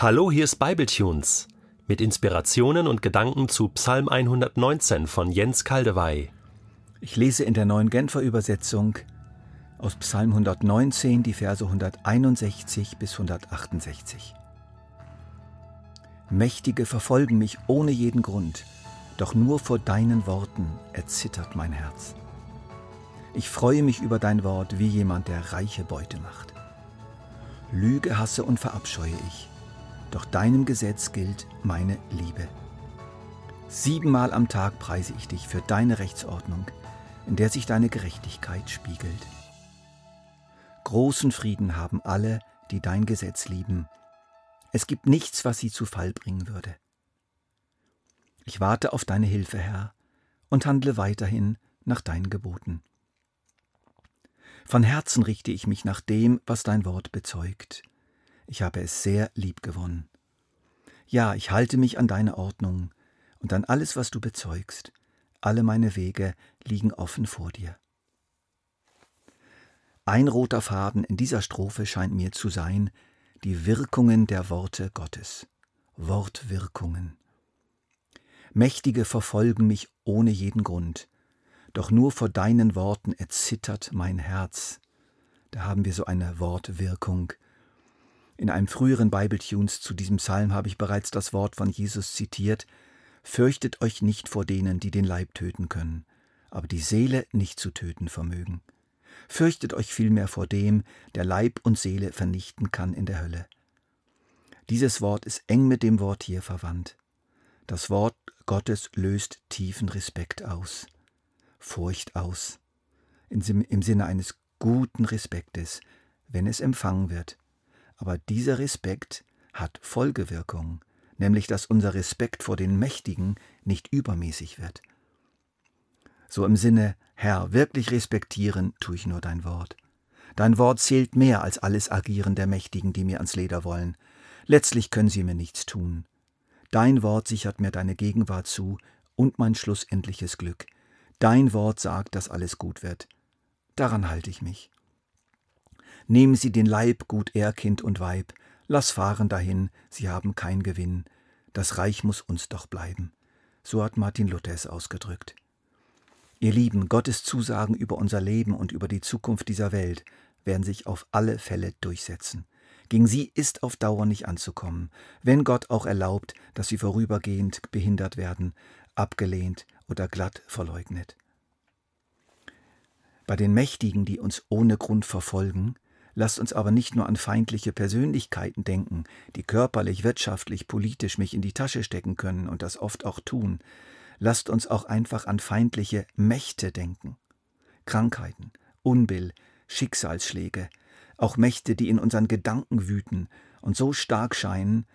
Hallo, hier ist Bibletunes mit Inspirationen und Gedanken zu Psalm 119 von Jens Kaldewey. Ich lese in der neuen Genfer Übersetzung aus Psalm 119 die Verse 161 bis 168. Mächtige verfolgen mich ohne jeden Grund, doch nur vor deinen Worten erzittert mein Herz. Ich freue mich über dein Wort wie jemand, der reiche Beute macht. Lüge hasse und verabscheue ich doch deinem Gesetz gilt meine Liebe. Siebenmal am Tag preise ich dich für deine Rechtsordnung, in der sich deine Gerechtigkeit spiegelt. Großen Frieden haben alle, die dein Gesetz lieben. Es gibt nichts, was sie zu Fall bringen würde. Ich warte auf deine Hilfe, Herr, und handle weiterhin nach deinen Geboten. Von Herzen richte ich mich nach dem, was dein Wort bezeugt. Ich habe es sehr lieb gewonnen. Ja, ich halte mich an deine Ordnung und an alles, was du bezeugst. Alle meine Wege liegen offen vor dir. Ein roter Faden in dieser Strophe scheint mir zu sein, die Wirkungen der Worte Gottes. Wortwirkungen. Mächtige verfolgen mich ohne jeden Grund, doch nur vor deinen Worten erzittert mein Herz. Da haben wir so eine Wortwirkung. In einem früheren Bibletunes zu diesem Psalm habe ich bereits das Wort von Jesus zitiert: Fürchtet euch nicht vor denen, die den Leib töten können, aber die Seele nicht zu töten vermögen. Fürchtet euch vielmehr vor dem, der Leib und Seele vernichten kann in der Hölle. Dieses Wort ist eng mit dem Wort hier verwandt. Das Wort Gottes löst tiefen Respekt aus, Furcht aus, im Sinne eines guten Respektes, wenn es empfangen wird aber dieser Respekt hat Folgewirkung, nämlich dass unser Respekt vor den Mächtigen nicht übermäßig wird. So im Sinne, Herr, wirklich respektieren tue ich nur dein Wort. Dein Wort zählt mehr als alles Agieren der Mächtigen, die mir ans Leder wollen. Letztlich können sie mir nichts tun. Dein Wort sichert mir deine Gegenwart zu und mein schlussendliches Glück. Dein Wort sagt, dass alles gut wird. Daran halte ich mich. Nehmen Sie den Leib, gut er, Kind und Weib, lass fahren dahin, sie haben kein Gewinn, das Reich muss uns doch bleiben. So hat Martin Luther es ausgedrückt. Ihr Lieben, Gottes Zusagen über unser Leben und über die Zukunft dieser Welt werden sich auf alle Fälle durchsetzen. Gegen sie ist auf Dauer nicht anzukommen, wenn Gott auch erlaubt, dass sie vorübergehend behindert werden, abgelehnt oder glatt verleugnet. Bei den Mächtigen, die uns ohne Grund verfolgen, Lasst uns aber nicht nur an feindliche Persönlichkeiten denken, die körperlich, wirtschaftlich, politisch mich in die Tasche stecken können und das oft auch tun. Lasst uns auch einfach an feindliche Mächte denken. Krankheiten, Unbill, Schicksalsschläge, auch Mächte, die in unseren Gedanken wüten und so stark scheinen,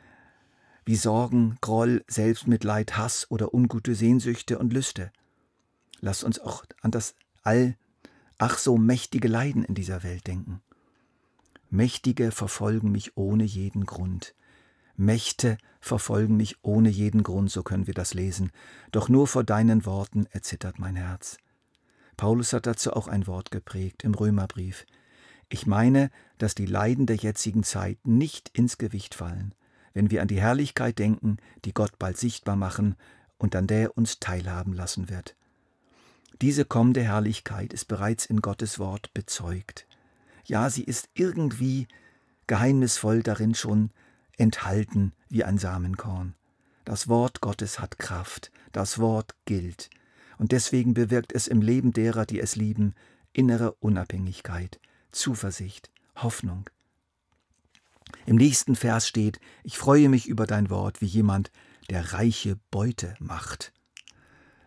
wie Sorgen, Groll, Selbstmitleid, Hass oder ungute Sehnsüchte und Lüste. Lasst uns auch an das all ach so mächtige Leiden in dieser Welt denken. Mächtige verfolgen mich ohne jeden Grund. Mächte verfolgen mich ohne jeden Grund, so können wir das lesen, doch nur vor deinen Worten erzittert mein Herz. Paulus hat dazu auch ein Wort geprägt im Römerbrief. Ich meine, dass die Leiden der jetzigen Zeit nicht ins Gewicht fallen, wenn wir an die Herrlichkeit denken, die Gott bald sichtbar machen und an der er uns teilhaben lassen wird. Diese kommende Herrlichkeit ist bereits in Gottes Wort bezeugt. Ja, sie ist irgendwie geheimnisvoll darin schon enthalten wie ein Samenkorn. Das Wort Gottes hat Kraft, das Wort gilt, und deswegen bewirkt es im Leben derer, die es lieben, innere Unabhängigkeit, Zuversicht, Hoffnung. Im nächsten Vers steht, ich freue mich über dein Wort wie jemand, der reiche Beute macht.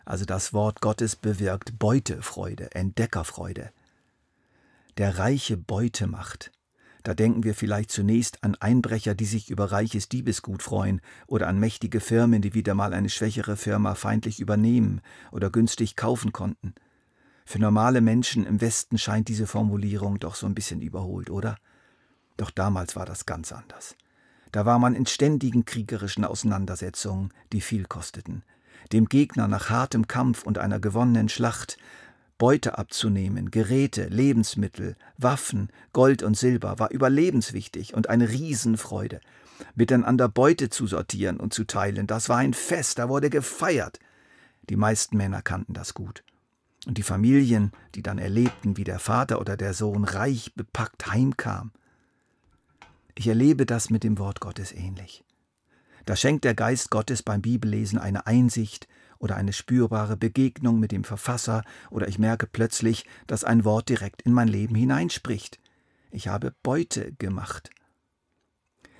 Also das Wort Gottes bewirkt Beutefreude, Entdeckerfreude der reiche Beute macht. Da denken wir vielleicht zunächst an Einbrecher, die sich über reiches Diebesgut freuen, oder an mächtige Firmen, die wieder mal eine schwächere Firma feindlich übernehmen oder günstig kaufen konnten. Für normale Menschen im Westen scheint diese Formulierung doch so ein bisschen überholt, oder? Doch damals war das ganz anders. Da war man in ständigen kriegerischen Auseinandersetzungen, die viel kosteten. Dem Gegner nach hartem Kampf und einer gewonnenen Schlacht Beute abzunehmen, Geräte, Lebensmittel, Waffen, Gold und Silber war überlebenswichtig und eine Riesenfreude. Miteinander Beute zu sortieren und zu teilen, das war ein Fest, da wurde gefeiert. Die meisten Männer kannten das gut. Und die Familien, die dann erlebten, wie der Vater oder der Sohn reich bepackt heimkam. Ich erlebe das mit dem Wort Gottes ähnlich. Da schenkt der Geist Gottes beim Bibellesen eine Einsicht oder eine spürbare Begegnung mit dem Verfasser oder ich merke plötzlich, dass ein Wort direkt in mein Leben hineinspricht. Ich habe Beute gemacht.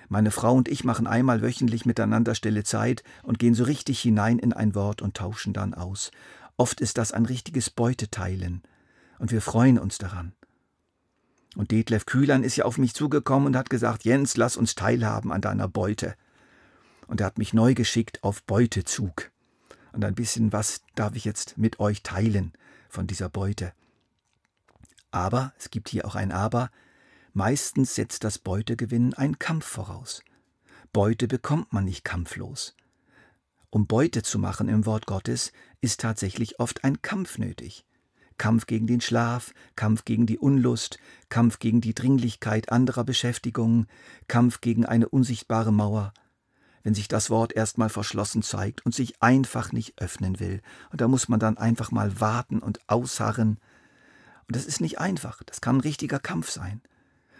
Meine Frau und ich machen einmal wöchentlich miteinander stille Zeit und gehen so richtig hinein in ein Wort und tauschen dann aus. Oft ist das ein richtiges Beuteteilen und wir freuen uns daran. Und Detlef Kühlern ist ja auf mich zugekommen und hat gesagt, Jens, lass uns teilhaben an deiner Beute und er hat mich neu geschickt auf Beutezug. Und ein bisschen was darf ich jetzt mit euch teilen von dieser Beute. Aber, es gibt hier auch ein Aber, meistens setzt das Beutegewinnen einen Kampf voraus. Beute bekommt man nicht kampflos. Um Beute zu machen im Wort Gottes ist tatsächlich oft ein Kampf nötig. Kampf gegen den Schlaf, Kampf gegen die Unlust, Kampf gegen die Dringlichkeit anderer Beschäftigungen, Kampf gegen eine unsichtbare Mauer, wenn sich das Wort erstmal verschlossen zeigt und sich einfach nicht öffnen will. Und da muss man dann einfach mal warten und ausharren. Und das ist nicht einfach, das kann ein richtiger Kampf sein.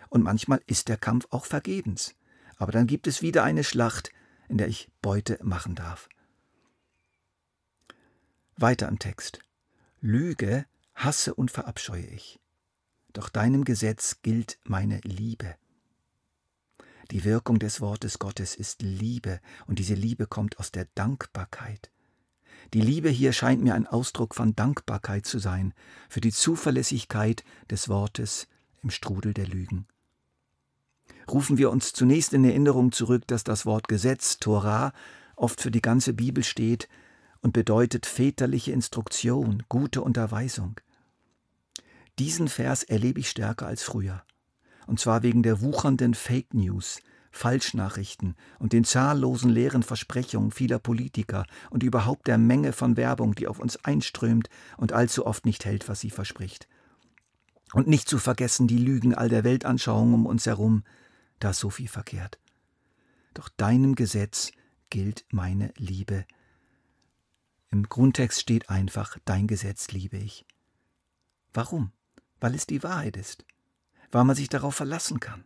Und manchmal ist der Kampf auch vergebens. Aber dann gibt es wieder eine Schlacht, in der ich Beute machen darf. Weiter im Text. Lüge hasse und verabscheue ich. Doch deinem Gesetz gilt meine Liebe. Die Wirkung des Wortes Gottes ist Liebe, und diese Liebe kommt aus der Dankbarkeit. Die Liebe hier scheint mir ein Ausdruck von Dankbarkeit zu sein für die Zuverlässigkeit des Wortes im Strudel der Lügen. Rufen wir uns zunächst in Erinnerung zurück, dass das Wort Gesetz, Torah, oft für die ganze Bibel steht und bedeutet väterliche Instruktion, gute Unterweisung. Diesen Vers erlebe ich stärker als früher und zwar wegen der wuchernden Fake News, Falschnachrichten und den zahllosen leeren Versprechungen vieler Politiker und überhaupt der Menge von Werbung, die auf uns einströmt und allzu oft nicht hält, was sie verspricht. Und nicht zu vergessen die Lügen all der Weltanschauung um uns herum, da ist so viel verkehrt. Doch deinem Gesetz gilt meine Liebe. Im Grundtext steht einfach, dein Gesetz liebe ich. Warum? Weil es die Wahrheit ist weil man sich darauf verlassen kann,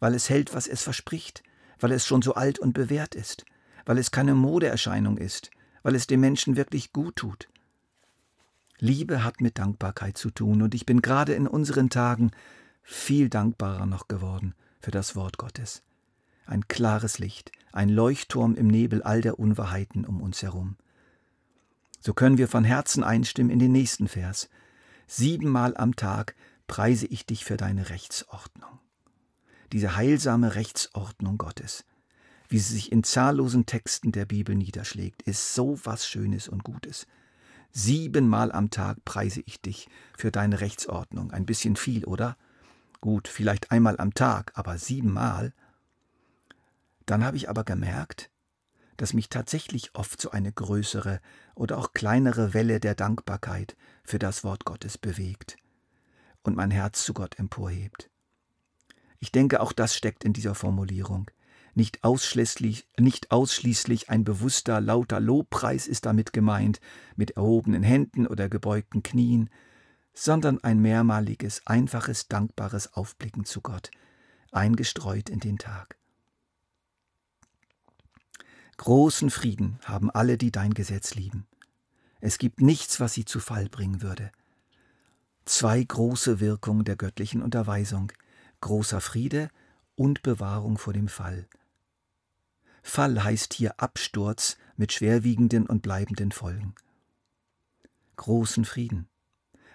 weil es hält, was es verspricht, weil es schon so alt und bewährt ist, weil es keine Modeerscheinung ist, weil es dem Menschen wirklich gut tut. Liebe hat mit Dankbarkeit zu tun, und ich bin gerade in unseren Tagen viel dankbarer noch geworden für das Wort Gottes. Ein klares Licht, ein Leuchtturm im Nebel all der Unwahrheiten um uns herum. So können wir von Herzen einstimmen in den nächsten Vers. Siebenmal am Tag preise ich dich für deine Rechtsordnung. Diese heilsame Rechtsordnung Gottes, wie sie sich in zahllosen Texten der Bibel niederschlägt, ist so was Schönes und Gutes. Siebenmal am Tag preise ich dich für deine Rechtsordnung. Ein bisschen viel, oder? Gut, vielleicht einmal am Tag, aber siebenmal. Dann habe ich aber gemerkt, dass mich tatsächlich oft so eine größere oder auch kleinere Welle der Dankbarkeit für das Wort Gottes bewegt und mein Herz zu Gott emporhebt. Ich denke, auch das steckt in dieser Formulierung. Nicht ausschließlich, nicht ausschließlich ein bewusster, lauter Lobpreis ist damit gemeint, mit erhobenen Händen oder gebeugten Knien, sondern ein mehrmaliges, einfaches, dankbares Aufblicken zu Gott, eingestreut in den Tag. Großen Frieden haben alle, die dein Gesetz lieben. Es gibt nichts, was sie zu Fall bringen würde zwei große Wirkungen der göttlichen Unterweisung, großer Friede und Bewahrung vor dem Fall. Fall heißt hier Absturz mit schwerwiegenden und bleibenden Folgen. Großen Frieden.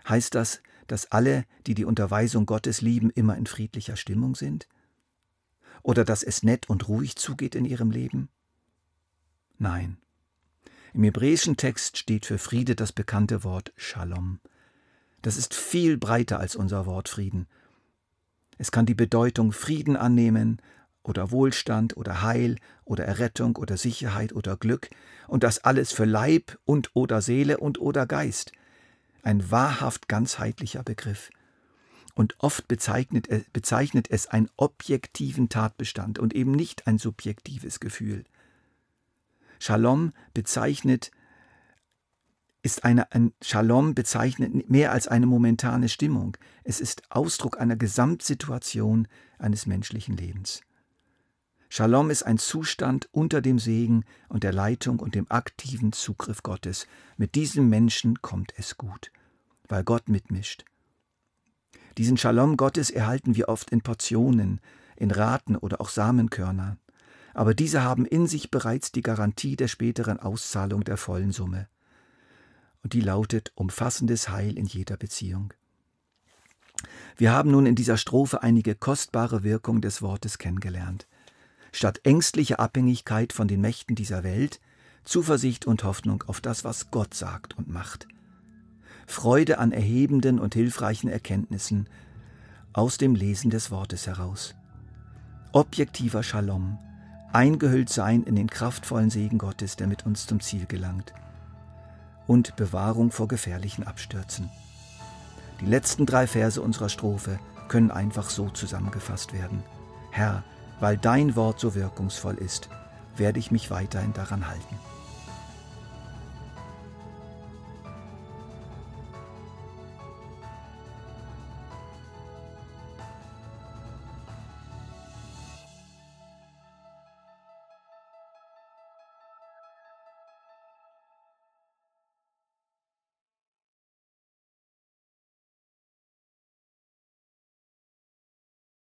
Heißt das, dass alle, die die Unterweisung Gottes lieben, immer in friedlicher Stimmung sind? Oder dass es nett und ruhig zugeht in ihrem Leben? Nein. Im hebräischen Text steht für Friede das bekannte Wort Shalom, das ist viel breiter als unser Wort Frieden. Es kann die Bedeutung Frieden annehmen oder Wohlstand oder Heil oder Errettung oder Sicherheit oder Glück und das alles für Leib und oder Seele und oder Geist. ein wahrhaft ganzheitlicher Begriff. Und oft bezeichnet, bezeichnet es einen objektiven Tatbestand und eben nicht ein subjektives Gefühl. Shalom bezeichnet ist eine, ein Shalom bezeichnet mehr als eine momentane Stimmung. Es ist Ausdruck einer Gesamtsituation eines menschlichen Lebens. Shalom ist ein Zustand unter dem Segen und der Leitung und dem aktiven Zugriff Gottes. Mit diesem Menschen kommt es gut, weil Gott mitmischt. Diesen Shalom Gottes erhalten wir oft in Portionen, in Raten oder auch Samenkörner. Aber diese haben in sich bereits die Garantie der späteren Auszahlung der vollen Summe und die lautet umfassendes Heil in jeder Beziehung. Wir haben nun in dieser Strophe einige kostbare Wirkungen des Wortes kennengelernt. Statt ängstlicher Abhängigkeit von den Mächten dieser Welt, Zuversicht und Hoffnung auf das, was Gott sagt und macht. Freude an erhebenden und hilfreichen Erkenntnissen aus dem Lesen des Wortes heraus. Objektiver Shalom, eingehüllt sein in den kraftvollen Segen Gottes, der mit uns zum Ziel gelangt und Bewahrung vor gefährlichen Abstürzen. Die letzten drei Verse unserer Strophe können einfach so zusammengefasst werden. Herr, weil dein Wort so wirkungsvoll ist, werde ich mich weiterhin daran halten.